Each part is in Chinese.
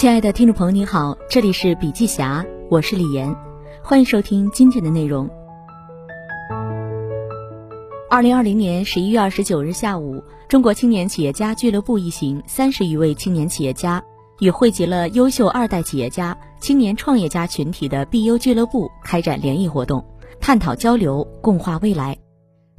亲爱的听众朋友，你好，这里是笔记侠，我是李岩，欢迎收听今天的内容。二零二零年十一月二十九日下午，中国青年企业家俱乐部一行三十余位青年企业家与汇集了优秀二代企业家、青年创业家群体的 BU 俱乐部开展联谊活动，探讨交流，共话未来。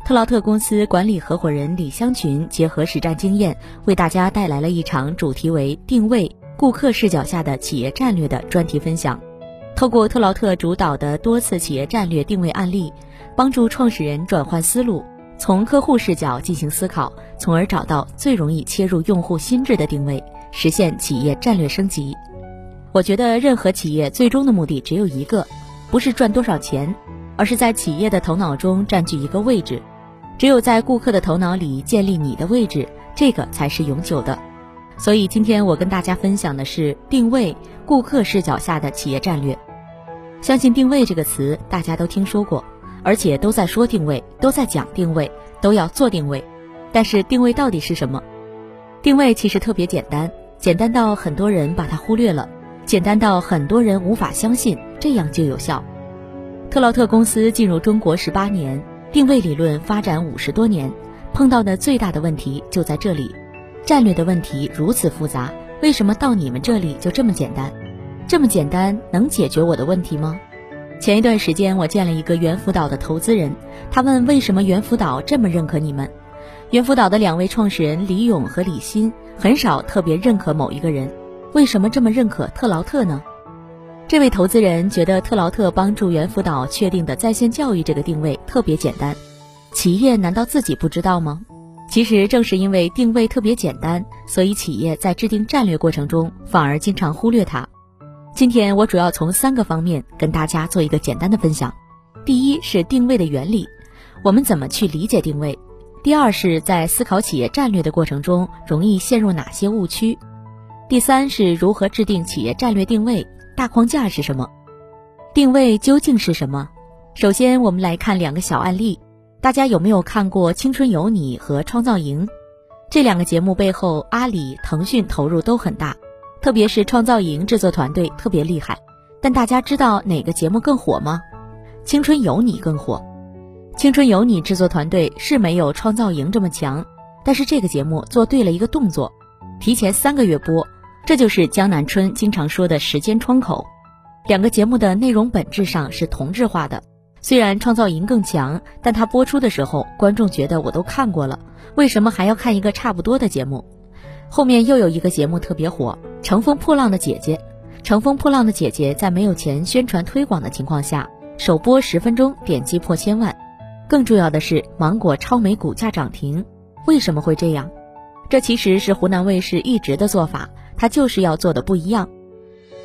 特劳特公司管理合伙人李香群结合实战经验，为大家带来了一场主题为“定位”。顾客视角下的企业战略的专题分享，透过特劳特主导的多次企业战略定位案例，帮助创始人转换思路，从客户视角进行思考，从而找到最容易切入用户心智的定位，实现企业战略升级。我觉得任何企业最终的目的只有一个，不是赚多少钱，而是在企业的头脑中占据一个位置。只有在顾客的头脑里建立你的位置，这个才是永久的。所以今天我跟大家分享的是定位顾客视角下的企业战略。相信定位这个词大家都听说过，而且都在说定位，都在讲定位，都要做定位。但是定位到底是什么？定位其实特别简单，简单到很多人把它忽略了，简单到很多人无法相信这样就有效。特劳特公司进入中国十八年，定位理论发展五十多年，碰到的最大的问题就在这里。战略的问题如此复杂，为什么到你们这里就这么简单？这么简单能解决我的问题吗？前一段时间我见了一个猿辅导的投资人，他问为什么猿辅导这么认可你们？猿辅导的两位创始人李勇和李欣很少特别认可某一个人，为什么这么认可特劳特呢？这位投资人觉得特劳特帮助猿辅导确定的在线教育这个定位特别简单，企业难道自己不知道吗？其实正是因为定位特别简单，所以企业在制定战略过程中反而经常忽略它。今天我主要从三个方面跟大家做一个简单的分享。第一是定位的原理，我们怎么去理解定位；第二是在思考企业战略的过程中容易陷入哪些误区；第三是如何制定企业战略定位，大框架是什么？定位究竟是什么？首先，我们来看两个小案例。大家有没有看过《青春有你》和《创造营》这两个节目？背后阿里、腾讯投入都很大，特别是《创造营》制作团队特别厉害。但大家知道哪个节目更火吗？《青春有你》更火。《青春有你》制作团队是没有《创造营》这么强，但是这个节目做对了一个动作，提前三个月播，这就是江南春经常说的时间窗口。两个节目的内容本质上是同质化的。虽然创造营更强，但它播出的时候，观众觉得我都看过了，为什么还要看一个差不多的节目？后面又有一个节目特别火，《乘风破浪的姐姐》。《乘风破浪的姐姐》在没有钱宣传推广的情况下，首播十分钟点击破千万。更重要的是，芒果超美股价涨停。为什么会这样？这其实是湖南卫视一直的做法，它就是要做的不一样。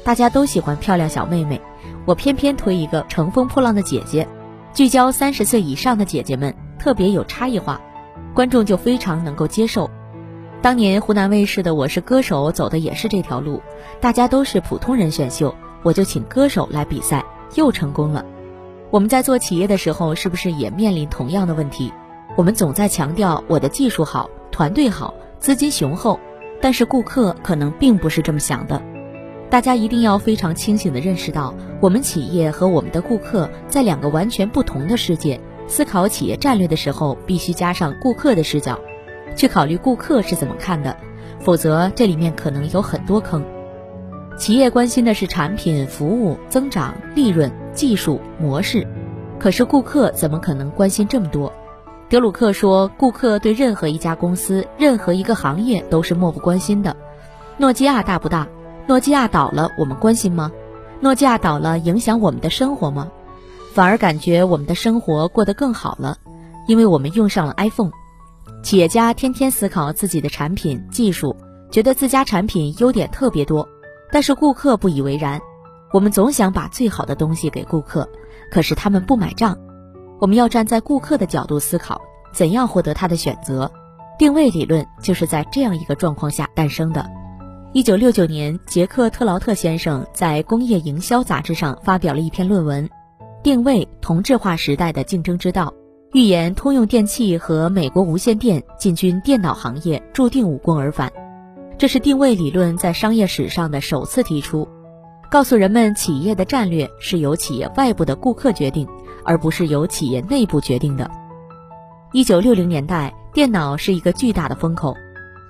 大家都喜欢漂亮小妹妹。我偏偏推一个乘风破浪的姐姐，聚焦三十岁以上的姐姐们，特别有差异化，观众就非常能够接受。当年湖南卫视的《我是歌手》走的也是这条路，大家都是普通人选秀，我就请歌手来比赛，又成功了。我们在做企业的时候，是不是也面临同样的问题？我们总在强调我的技术好、团队好、资金雄厚，但是顾客可能并不是这么想的。大家一定要非常清醒地认识到，我们企业和我们的顾客在两个完全不同的世界。思考企业战略的时候，必须加上顾客的视角，去考虑顾客是怎么看的，否则这里面可能有很多坑。企业关心的是产品、服务、增长、利润、技术、模式，可是顾客怎么可能关心这么多？德鲁克说，顾客对任何一家公司、任何一个行业都是漠不关心的。诺基亚大不大？诺基亚倒了，我们关心吗？诺基亚倒了，影响我们的生活吗？反而感觉我们的生活过得更好了，因为我们用上了 iPhone。企业家天天思考自己的产品技术，觉得自家产品优点特别多，但是顾客不以为然。我们总想把最好的东西给顾客，可是他们不买账。我们要站在顾客的角度思考，怎样获得他的选择？定位理论就是在这样一个状况下诞生的。一九六九年，杰克特劳特先生在《工业营销》杂志上发表了一篇论文，《定位：同质化时代的竞争之道》，预言通用电气和美国无线电进军电脑行业注定无功而返。这是定位理论在商业史上的首次提出，告诉人们企业的战略是由企业外部的顾客决定，而不是由企业内部决定的。一九六零年代，电脑是一个巨大的风口，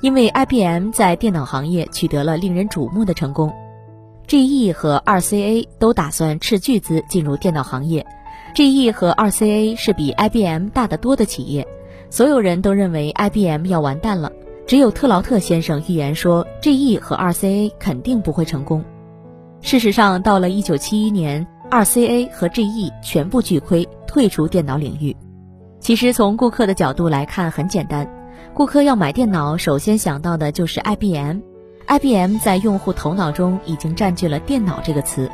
因为 IBM 在电脑行业取得了令人瞩目的成功，GE 和 RCA 都打算斥巨资进入电脑行业。GE 和 RCA 是比 IBM 大得多的企业，所有人都认为 IBM 要完蛋了。只有特劳特先生预言说，GE 和 RCA 肯定不会成功。事实上，到了1971年，RCA 和 GE 全部巨亏，退出电脑领域。其实，从顾客的角度来看，很简单，顾客要买电脑，首先想到的就是 IBM。IBM 在用户头脑中已经占据了“电脑”这个词，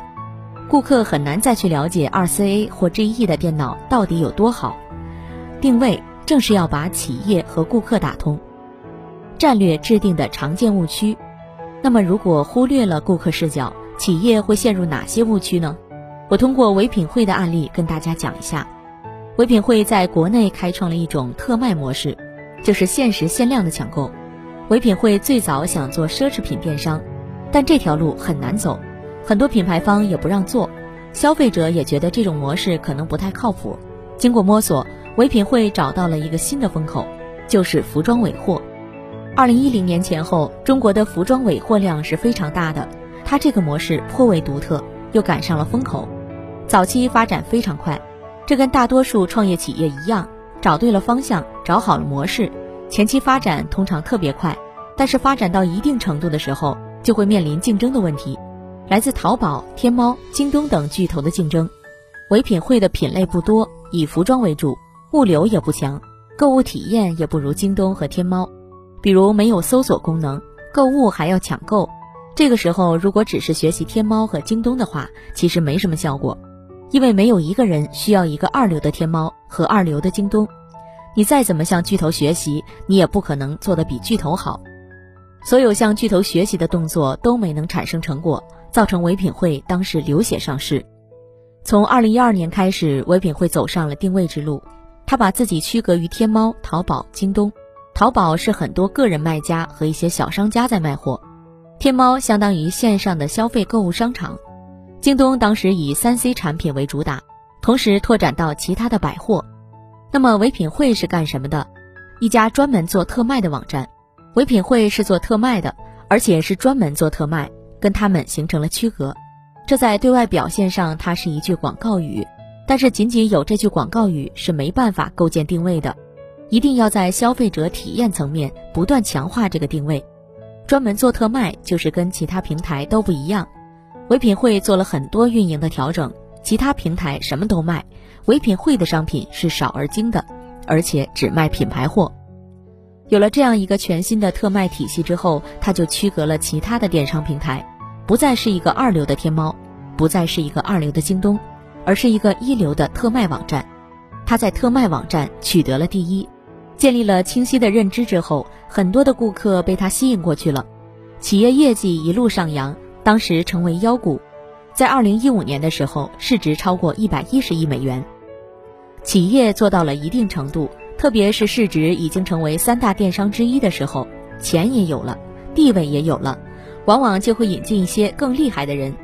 顾客很难再去了解 RCA 或 GE 的电脑到底有多好。定位正是要把企业和顾客打通。战略制定的常见误区，那么如果忽略了顾客视角，企业会陷入哪些误区呢？我通过唯品会的案例跟大家讲一下。唯品会在国内开创了一种特卖模式，就是限时限量的抢购。唯品会最早想做奢侈品电商，但这条路很难走，很多品牌方也不让做，消费者也觉得这种模式可能不太靠谱。经过摸索，唯品会找到了一个新的风口，就是服装尾货。二零一零年前后，中国的服装尾货量是非常大的。它这个模式颇为独特，又赶上了风口，早期发展非常快。这跟大多数创业企业一样，找对了方向，找好了模式，前期发展通常特别快。但是发展到一定程度的时候，就会面临竞争的问题，来自淘宝、天猫、京东等巨头的竞争。唯品会的品类不多，以服装为主，物流也不强，购物体验也不如京东和天猫。比如没有搜索功能，购物还要抢购，这个时候如果只是学习天猫和京东的话，其实没什么效果，因为没有一个人需要一个二流的天猫和二流的京东，你再怎么向巨头学习，你也不可能做得比巨头好。所有向巨头学习的动作都没能产生成果，造成唯品会当时流血上市。从二零一二年开始，唯品会走上了定位之路，他把自己区隔于天猫、淘宝、京东。淘宝是很多个人卖家和一些小商家在卖货，天猫相当于线上的消费购物商场，京东当时以三 C 产品为主打，同时拓展到其他的百货。那么唯品会是干什么的？一家专门做特卖的网站。唯品会是做特卖的，而且是专门做特卖，跟他们形成了区隔。这在对外表现上，它是一句广告语，但是仅仅有这句广告语是没办法构建定位的。一定要在消费者体验层面不断强化这个定位，专门做特卖就是跟其他平台都不一样。唯品会做了很多运营的调整，其他平台什么都卖，唯品会的商品是少而精的，而且只卖品牌货。有了这样一个全新的特卖体系之后，它就区隔了其他的电商平台，不再是一个二流的天猫，不再是一个二流的京东，而是一个一流的特卖网站。它在特卖网站取得了第一。建立了清晰的认知之后，很多的顾客被他吸引过去了，企业业绩一路上扬，当时成为妖股，在二零一五年的时候，市值超过一百一十亿美元。企业做到了一定程度，特别是市值已经成为三大电商之一的时候，钱也有了，地位也有了，往往就会引进一些更厉害的人。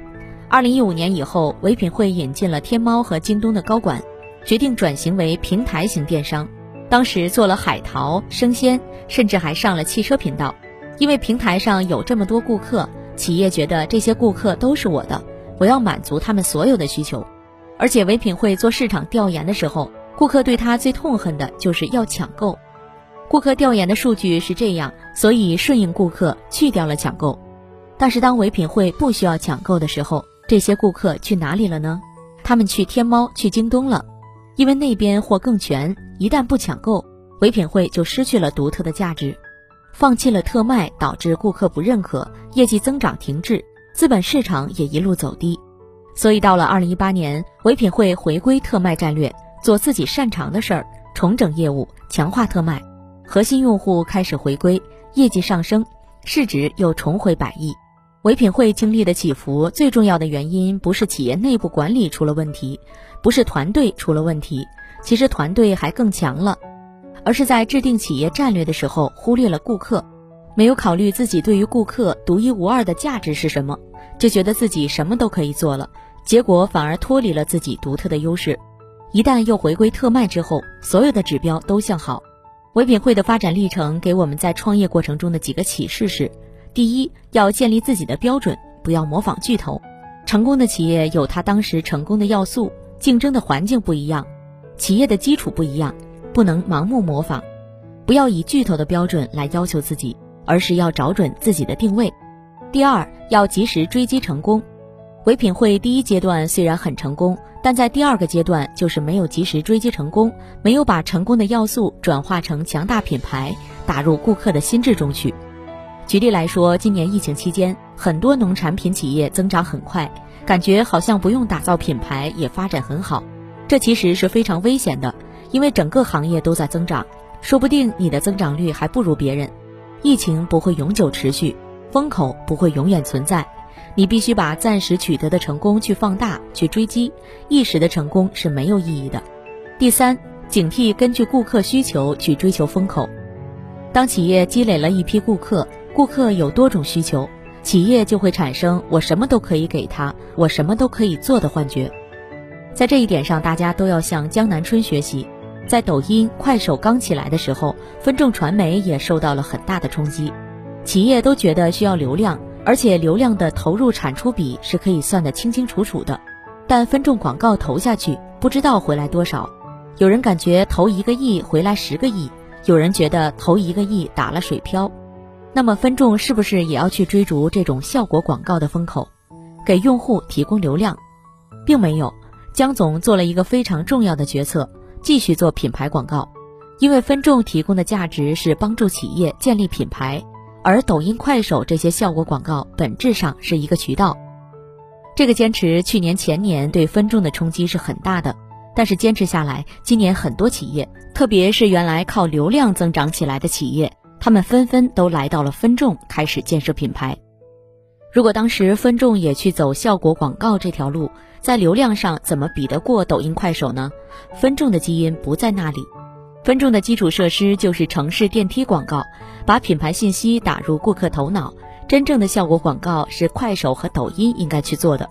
二零一五年以后，唯品会引进了天猫和京东的高管，决定转型为平台型电商。当时做了海淘、生鲜，甚至还上了汽车频道，因为平台上有这么多顾客，企业觉得这些顾客都是我的，我要满足他们所有的需求。而且唯品会做市场调研的时候，顾客对他最痛恨的就是要抢购。顾客调研的数据是这样，所以顺应顾客去掉了抢购。但是当唯品会不需要抢购的时候，这些顾客去哪里了呢？他们去天猫、去京东了。因为那边货更全，一旦不抢购，唯品会就失去了独特的价值，放弃了特卖，导致顾客不认可，业绩增长停滞，资本市场也一路走低。所以到了二零一八年，唯品会回归特卖战略，做自己擅长的事儿，重整业务，强化特卖，核心用户开始回归，业绩上升，市值又重回百亿。唯品会经历的起伏，最重要的原因不是企业内部管理出了问题，不是团队出了问题，其实团队还更强了，而是在制定企业战略的时候忽略了顾客。没有考虑自己对于顾客独一无二的价值是什么，就觉得自己什么都可以做了，结果反而脱离了自己独特的优势。一旦又回归特卖之后，所有的指标都向好。唯品会的发展历程给我们在创业过程中的几个启示是：第一，要建立自己的标准，不要模仿巨头。成功的企业有它当时成功的要素，竞争的环境不一样，企业的基础不一样，不能盲目模仿，不要以巨头的标准来要求自己，而是要找准自己的定位。第二，要及时追击成功。唯品会第一阶段虽然很成功，但在第二个阶段就是没有及时追击成功，没有把成功的要素转化成强大品牌，打入顾客的心智中去。举例来说，今年疫情期间，很多农产品企业增长很快，感觉好像不用打造品牌也发展很好，这其实是非常危险的，因为整个行业都在增长，说不定你的增长率还不如别人。疫情不会永久持续，风口不会永远存在。你必须把暂时取得的成功去放大、去追击，一时的成功是没有意义的。第三，警惕根据顾客需求去追求风口。当企业积累了一批顾客，顾客有多种需求，企业就会产生我什么都可以给他，我什么都可以做的幻觉。在这一点上，大家都要向江南春学习。在抖音、快手刚起来的时候，分众传媒也受到了很大的冲击，企业都觉得需要流量。而且流量的投入产出比是可以算得清清楚楚的，但分众广告投下去不知道回来多少，有人感觉投一个亿回来十个亿，有人觉得投一个亿打了水漂，那么分众是不是也要去追逐这种效果广告的风口，给用户提供流量？并没有，江总做了一个非常重要的决策，继续做品牌广告，因为分众提供的价值是帮助企业建立品牌。而抖音、快手这些效果广告本质上是一个渠道，这个坚持去年前年对分众的冲击是很大的，但是坚持下来，今年很多企业，特别是原来靠流量增长起来的企业，他们纷纷都来到了分众，开始建设品牌。如果当时分众也去走效果广告这条路，在流量上怎么比得过抖音、快手呢？分众的基因不在那里。分众的基础设施就是城市电梯广告，把品牌信息打入顾客头脑。真正的效果广告是快手和抖音应该去做的。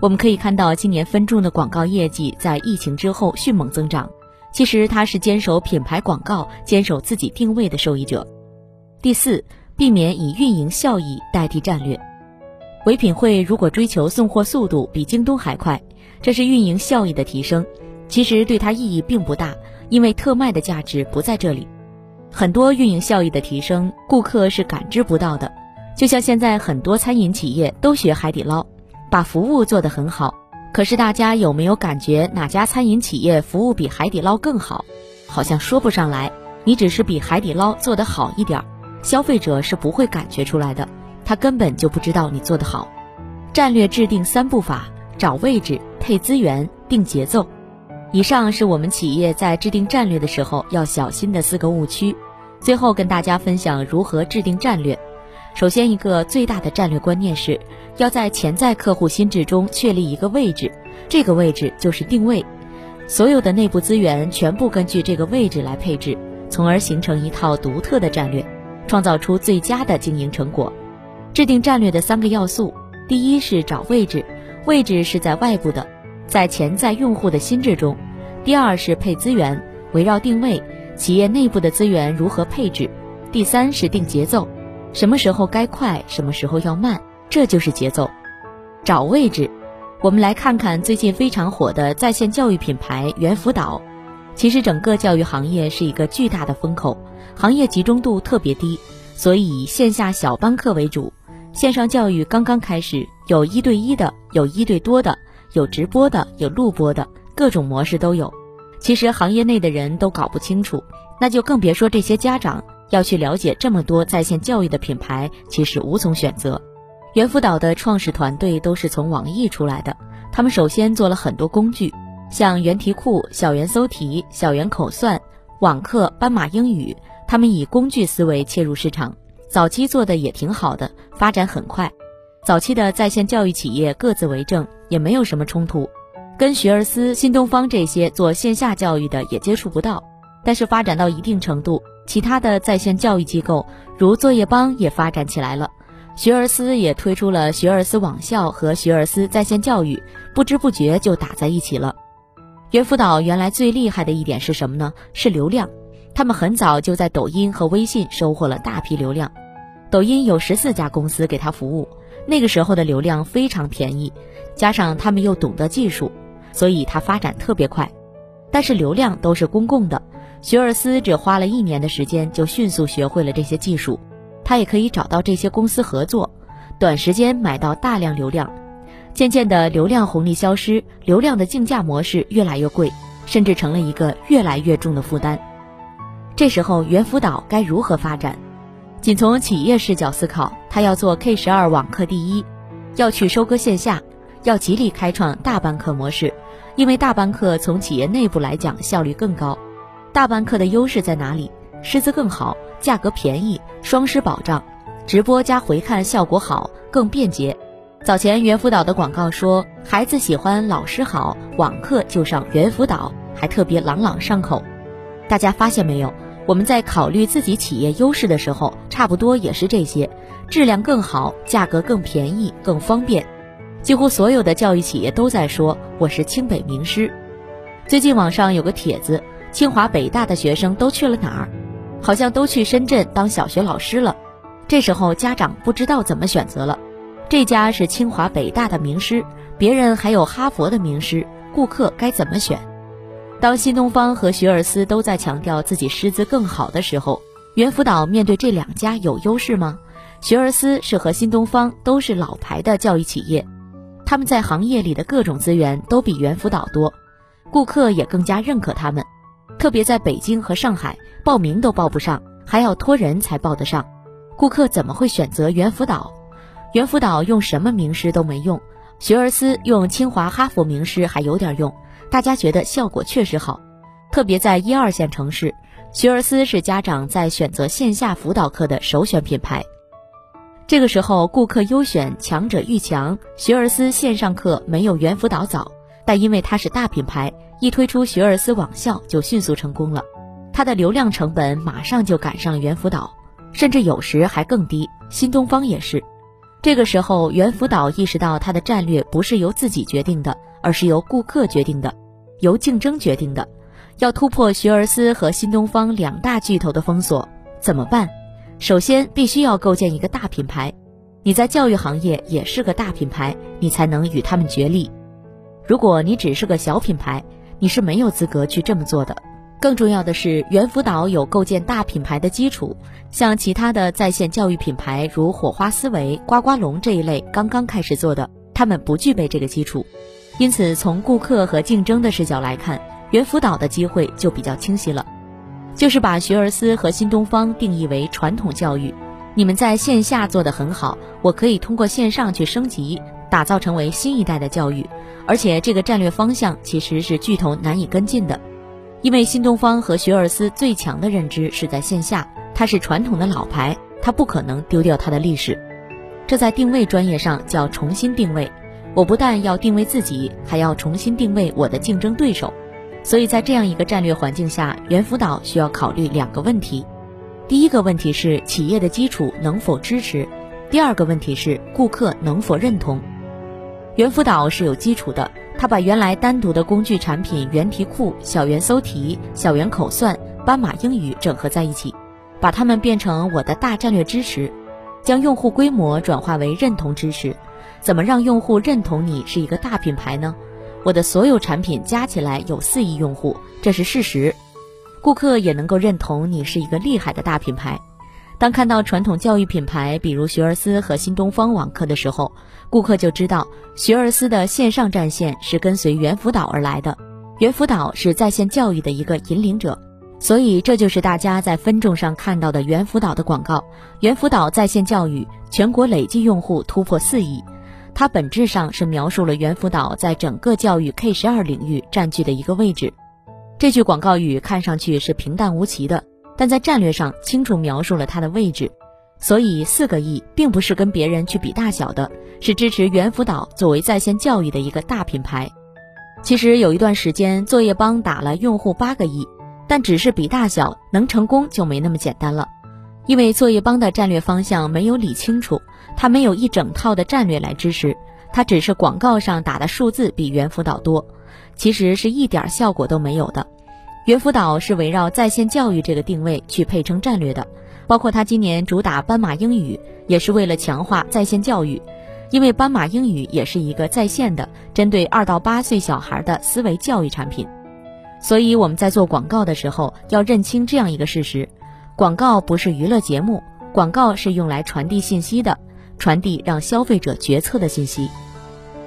我们可以看到，今年分众的广告业绩在疫情之后迅猛增长。其实它是坚守品牌广告、坚守自己定位的受益者。第四，避免以运营效益代替战略。唯品会如果追求送货速度比京东还快，这是运营效益的提升，其实对它意义并不大。因为特卖的价值不在这里，很多运营效益的提升，顾客是感知不到的。就像现在很多餐饮企业都学海底捞，把服务做得很好，可是大家有没有感觉哪家餐饮企业服务比海底捞更好？好像说不上来。你只是比海底捞做得好一点，消费者是不会感觉出来的，他根本就不知道你做得好。战略制定三步法：找位置、配资源、定节奏。以上是我们企业在制定战略的时候要小心的四个误区。最后跟大家分享如何制定战略。首先，一个最大的战略观念是，要在潜在客户心智中确立一个位置，这个位置就是定位。所有的内部资源全部根据这个位置来配置，从而形成一套独特的战略，创造出最佳的经营成果。制定战略的三个要素，第一是找位置，位置是在外部的。在潜在用户的心智中，第二是配资源，围绕定位，企业内部的资源如何配置；第三是定节奏，什么时候该快，什么时候要慢，这就是节奏。找位置，我们来看看最近非常火的在线教育品牌猿辅导。其实整个教育行业是一个巨大的风口，行业集中度特别低，所以线下小班课为主，线上教育刚刚开始，有一对一的，有一对多的。有直播的，有录播的，各种模式都有。其实行业内的人都搞不清楚，那就更别说这些家长要去了解这么多在线教育的品牌，其实无从选择。猿辅导的创始团队都是从网易出来的，他们首先做了很多工具，像猿题库、小猿搜题、小猿口算、网课、斑马英语，他们以工具思维切入市场，早期做的也挺好的，发展很快。早期的在线教育企业各自为政，也没有什么冲突，跟学而思、新东方这些做线下教育的也接触不到。但是发展到一定程度，其他的在线教育机构如作业帮也发展起来了，学而思也推出了学而思网校和学而思在线教育，不知不觉就打在一起了。猿辅导原来最厉害的一点是什么呢？是流量。他们很早就在抖音和微信收获了大批流量，抖音有十四家公司给他服务，那个时候的流量非常便宜，加上他们又懂得技术，所以它发展特别快。但是流量都是公共的，学而思只花了一年的时间就迅速学会了这些技术，他也可以找到这些公司合作，短时间买到大量流量。渐渐的，流量红利消失，流量的竞价模式越来越贵，甚至成了一个越来越重的负担。这时候，猿辅导该如何发展？仅从企业视角思考，他要做 K 十二网课第一，要去收割线下，要极力开创大班课模式，因为大班课从企业内部来讲效率更高。大班课的优势在哪里？师资更好，价格便宜，双师保障，直播加回看效果好，更便捷。早前猿辅导的广告说，孩子喜欢老师好，网课就上猿辅导，还特别朗朗上口。大家发现没有？我们在考虑自己企业优势的时候，差不多也是这些：质量更好，价格更便宜，更方便。几乎所有的教育企业都在说我是清北名师。最近网上有个帖子，清华北大的学生都去了哪儿？好像都去深圳当小学老师了。这时候家长不知道怎么选择了。这家是清华北大的名师，别人还有哈佛的名师，顾客该怎么选？当新东方和学而思都在强调自己师资更好的时候，猿辅导面对这两家有优势吗？学而思是和新东方都是老牌的教育企业，他们在行业里的各种资源都比猿辅导多，顾客也更加认可他们。特别在北京和上海，报名都报不上，还要托人才报得上，顾客怎么会选择猿辅导？猿辅导用什么名师都没用，学而思用清华、哈佛名师还有点用。大家觉得效果确实好，特别在一二线城市，学而思是家长在选择线下辅导课的首选品牌。这个时候，顾客优选，强者愈强。学而思线上课没有猿辅导早，但因为它是大品牌，一推出学而思网校就迅速成功了。它的流量成本马上就赶上了猿辅导，甚至有时还更低。新东方也是。这个时候，猿辅导意识到它的战略不是由自己决定的。而是由顾客决定的，由竞争决定的。要突破学而思和新东方两大巨头的封锁，怎么办？首先，必须要构建一个大品牌。你在教育行业也是个大品牌，你才能与他们角力。如果你只是个小品牌，你是没有资格去这么做的。更重要的是，猿辅导有构建大品牌的基础，像其他的在线教育品牌，如火花思维、呱呱龙这一类，刚刚开始做的，他们不具备这个基础。因此，从顾客和竞争的视角来看，猿辅导的机会就比较清晰了，就是把学而思和新东方定义为传统教育，你们在线下做得很好，我可以通过线上去升级，打造成为新一代的教育，而且这个战略方向其实是巨头难以跟进的，因为新东方和学而思最强的认知是在线下，它是传统的老牌，它不可能丢掉它的历史，这在定位专业上叫重新定位。我不但要定位自己，还要重新定位我的竞争对手，所以在这样一个战略环境下，猿辅导需要考虑两个问题：第一个问题是企业的基础能否支持；第二个问题是顾客能否认同。猿辅导是有基础的，它把原来单独的工具产品猿题库、小猿搜题、小猿口算、斑马英语整合在一起，把它们变成我的大战略支持，将用户规模转化为认同支持。怎么让用户认同你是一个大品牌呢？我的所有产品加起来有四亿用户，这是事实。顾客也能够认同你是一个厉害的大品牌。当看到传统教育品牌，比如学而思和新东方网课的时候，顾客就知道学而思的线上战线是跟随猿辅导而来的，猿辅导是在线教育的一个引领者。所以这就是大家在分众上看到的猿辅导的广告。猿辅导在线教育全国累计用户突破四亿。它本质上是描述了猿辅导在整个教育 K 十二领域占据的一个位置。这句广告语看上去是平淡无奇的，但在战略上清楚描述了它的位置。所以四个亿并不是跟别人去比大小的，是支持猿辅导作为在线教育的一个大品牌。其实有一段时间，作业帮打了用户八个亿，但只是比大小，能成功就没那么简单了。因为作业帮的战略方向没有理清楚，它没有一整套的战略来支持，它只是广告上打的数字比猿辅导多，其实是一点效果都没有的。猿辅导是围绕在线教育这个定位去配成战略的，包括它今年主打斑马英语，也是为了强化在线教育，因为斑马英语也是一个在线的针对二到八岁小孩的思维教育产品，所以我们在做广告的时候要认清这样一个事实。广告不是娱乐节目，广告是用来传递信息的，传递让消费者决策的信息。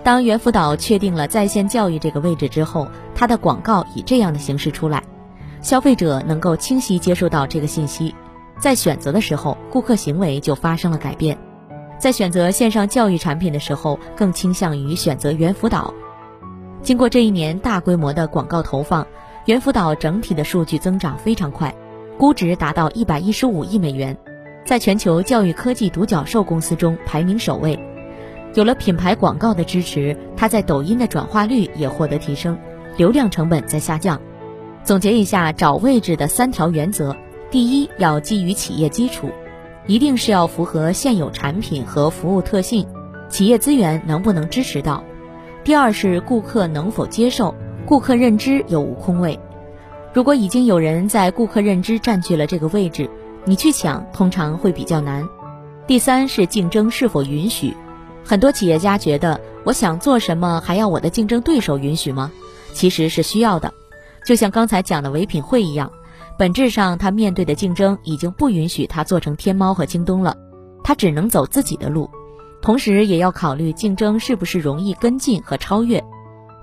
当猿辅导确定了在线教育这个位置之后，它的广告以这样的形式出来，消费者能够清晰接收到这个信息，在选择的时候，顾客行为就发生了改变，在选择线上教育产品的时候，更倾向于选择猿辅导。经过这一年大规模的广告投放，猿辅导整体的数据增长非常快。估值达到一百一十五亿美元，在全球教育科技独角兽公司中排名首位。有了品牌广告的支持，它在抖音的转化率也获得提升，流量成本在下降。总结一下找位置的三条原则：第一，要基于企业基础，一定是要符合现有产品和服务特性，企业资源能不能支持到；第二是顾客能否接受，顾客认知有无空位。如果已经有人在顾客认知占据了这个位置，你去抢通常会比较难。第三是竞争是否允许，很多企业家觉得我想做什么还要我的竞争对手允许吗？其实是需要的，就像刚才讲的唯品会一样，本质上他面对的竞争已经不允许他做成天猫和京东了，他只能走自己的路，同时也要考虑竞争是不是容易跟进和超越。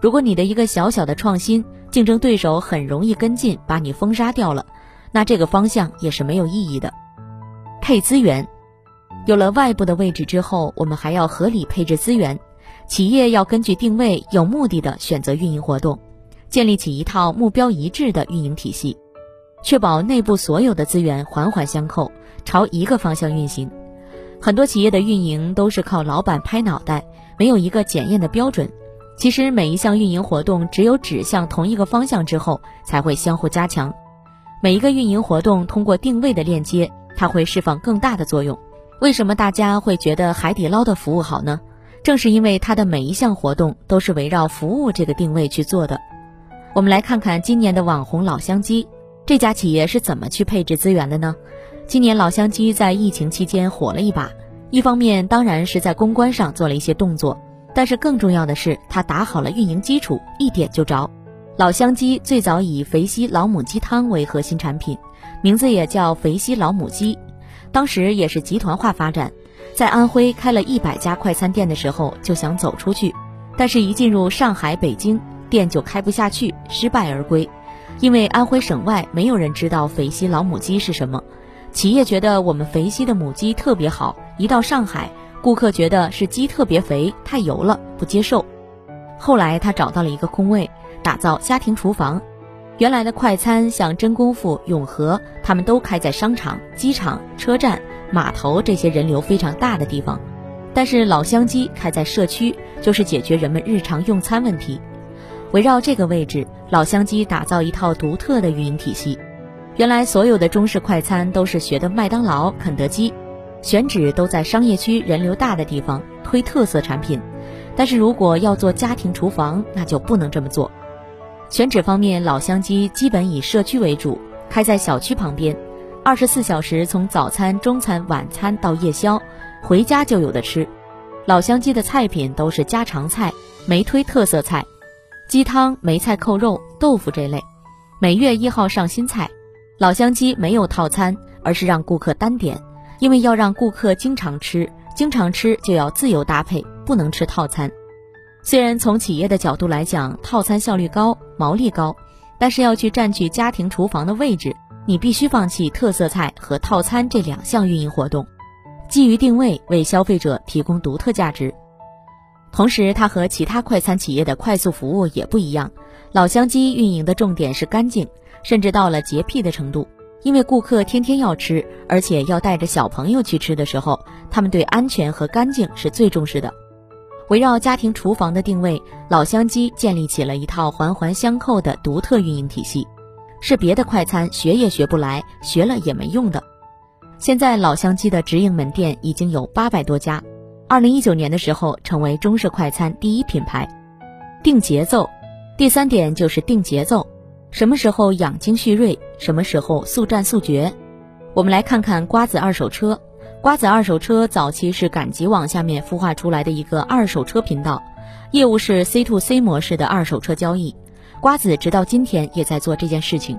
如果你的一个小小的创新，竞争对手很容易跟进，把你封杀掉了，那这个方向也是没有意义的。配资源，有了外部的位置之后，我们还要合理配置资源。企业要根据定位，有目的的选择运营活动，建立起一套目标一致的运营体系，确保内部所有的资源环环相扣，朝一个方向运行。很多企业的运营都是靠老板拍脑袋，没有一个检验的标准。其实每一项运营活动，只有指向同一个方向之后，才会相互加强。每一个运营活动通过定位的链接，它会释放更大的作用。为什么大家会觉得海底捞的服务好呢？正是因为它的每一项活动都是围绕服务这个定位去做的。我们来看看今年的网红老乡鸡这家企业是怎么去配置资源的呢？今年老乡鸡在疫情期间火了一把，一方面当然是在公关上做了一些动作。但是更重要的是，他打好了运营基础，一点就着。老乡鸡最早以肥西老母鸡汤为核心产品，名字也叫肥西老母鸡。当时也是集团化发展，在安徽开了一百家快餐店的时候就想走出去，但是一进入上海、北京，店就开不下去，失败而归。因为安徽省外没有人知道肥西老母鸡是什么，企业觉得我们肥西的母鸡特别好，一到上海。顾客觉得是鸡特别肥，太油了，不接受。后来他找到了一个空位，打造家庭厨房。原来的快餐像真功夫、永和，他们都开在商场、机场、车站、码头这些人流非常大的地方。但是老乡鸡开在社区，就是解决人们日常用餐问题。围绕这个位置，老乡鸡打造一套独特的运营体系。原来所有的中式快餐都是学的麦当劳、肯德基。选址都在商业区人流大的地方推特色产品，但是如果要做家庭厨房，那就不能这么做。选址方面，老乡鸡基本以社区为主，开在小区旁边，二十四小时从早餐、中餐、晚餐到夜宵，回家就有的吃。老乡鸡的菜品都是家常菜，没推特色菜，鸡汤、梅菜扣肉、豆腐这类。每月一号上新菜，老乡鸡没有套餐，而是让顾客单点。因为要让顾客经常吃，经常吃就要自由搭配，不能吃套餐。虽然从企业的角度来讲，套餐效率高、毛利高，但是要去占据家庭厨房的位置，你必须放弃特色菜和套餐这两项运营活动，基于定位为消费者提供独特价值。同时，它和其他快餐企业的快速服务也不一样，老乡鸡运营的重点是干净，甚至到了洁癖的程度。因为顾客天天要吃，而且要带着小朋友去吃的时候，他们对安全和干净是最重视的。围绕家庭厨房的定位，老乡鸡建立起了一套环环相扣的独特运营体系。是别的快餐学也学不来，学了也没用的。现在老乡鸡的直营门店已经有八百多家，二零一九年的时候成为中式快餐第一品牌。定节奏，第三点就是定节奏，什么时候养精蓄锐，什么时候速战速决。我们来看看瓜子二手车。瓜子二手车早期是赶集网下面孵化出来的一个二手车频道，业务是 C to C 模式的二手车交易。瓜子直到今天也在做这件事情。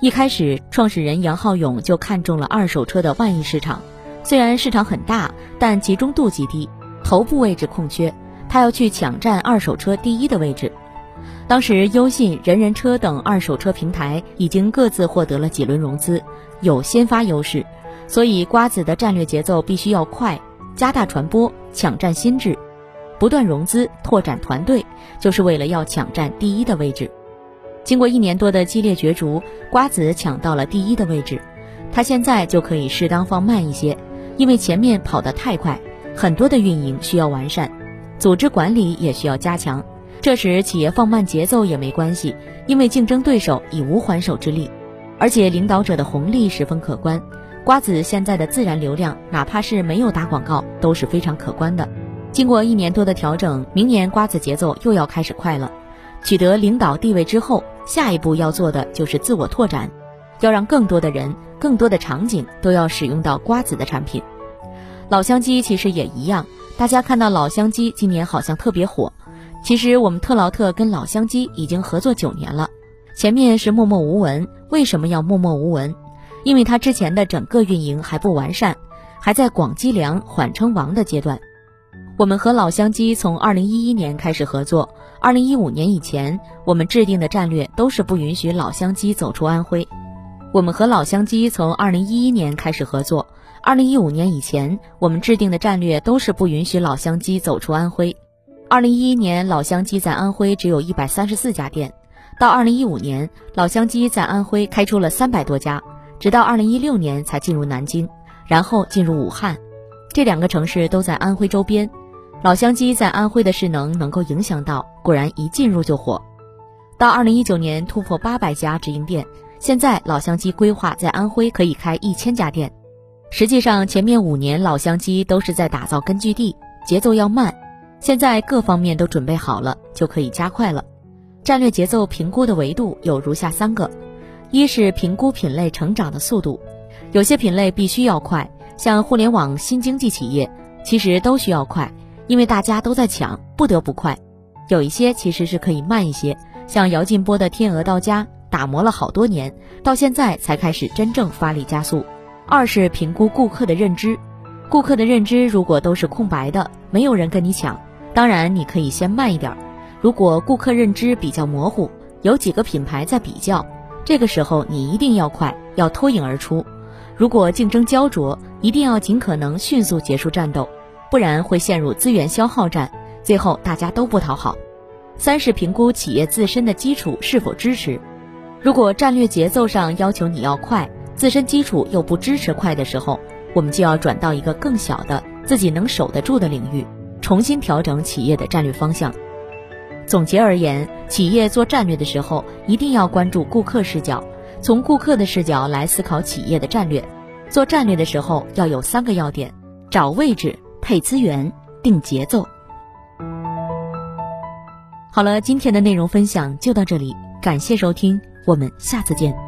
一开始，创始人杨浩勇就看中了二手车的万亿市场，虽然市场很大，但集中度极低，头部位置空缺，他要去抢占二手车第一的位置。当时，优信、人人车等二手车平台已经各自获得了几轮融资，有先发优势。所以，瓜子的战略节奏必须要快，加大传播，抢占心智，不断融资，拓展团队，就是为了要抢占第一的位置。经过一年多的激烈角逐，瓜子抢到了第一的位置，他现在就可以适当放慢一些，因为前面跑得太快，很多的运营需要完善，组织管理也需要加强。这时，企业放慢节奏也没关系，因为竞争对手已无还手之力，而且领导者的红利十分可观。瓜子现在的自然流量，哪怕是没有打广告，都是非常可观的。经过一年多的调整，明年瓜子节奏又要开始快了。取得领导地位之后，下一步要做的就是自我拓展，要让更多的人、更多的场景都要使用到瓜子的产品。老乡鸡其实也一样，大家看到老乡鸡今年好像特别火，其实我们特劳特跟老乡鸡已经合作九年了，前面是默默无闻，为什么要默默无闻？因为它之前的整个运营还不完善，还在广积粮、缓称王的阶段。我们和老乡鸡从二零一一年开始合作，二零一五年以前，我们制定的战略都是不允许老乡鸡走出安徽。我们和老乡鸡从二零一一年开始合作，二零一五年以前，我们制定的战略都是不允许老乡鸡走出安徽。二零一一年，老乡鸡在安徽只有一百三十四家店，到二零一五年，老乡鸡在安徽开出了三百多家。直到二零一六年才进入南京，然后进入武汉，这两个城市都在安徽周边。老乡鸡在安徽的势能能够影响到，果然一进入就火。到二零一九年突破八百家直营店，现在老乡鸡规划在安徽可以开一千家店。实际上前面五年老乡鸡都是在打造根据地，节奏要慢。现在各方面都准备好了，就可以加快了。战略节奏评估的维度有如下三个。一是评估品类成长的速度，有些品类必须要快，像互联网新经济企业，其实都需要快，因为大家都在抢，不得不快。有一些其实是可以慢一些，像姚劲波的天鹅到家，打磨了好多年，到现在才开始真正发力加速。二是评估顾客的认知，顾客的认知如果都是空白的，没有人跟你抢，当然你可以先慢一点。如果顾客认知比较模糊，有几个品牌在比较。这个时候你一定要快，要脱颖而出。如果竞争焦灼，一定要尽可能迅速结束战斗，不然会陷入资源消耗战，最后大家都不讨好。三是评估企业自身的基础是否支持。如果战略节奏上要求你要快，自身基础又不支持快的时候，我们就要转到一个更小的、自己能守得住的领域，重新调整企业的战略方向。总结而言，企业做战略的时候，一定要关注顾客视角，从顾客的视角来思考企业的战略。做战略的时候要有三个要点：找位置、配资源、定节奏。好了，今天的内容分享就到这里，感谢收听，我们下次见。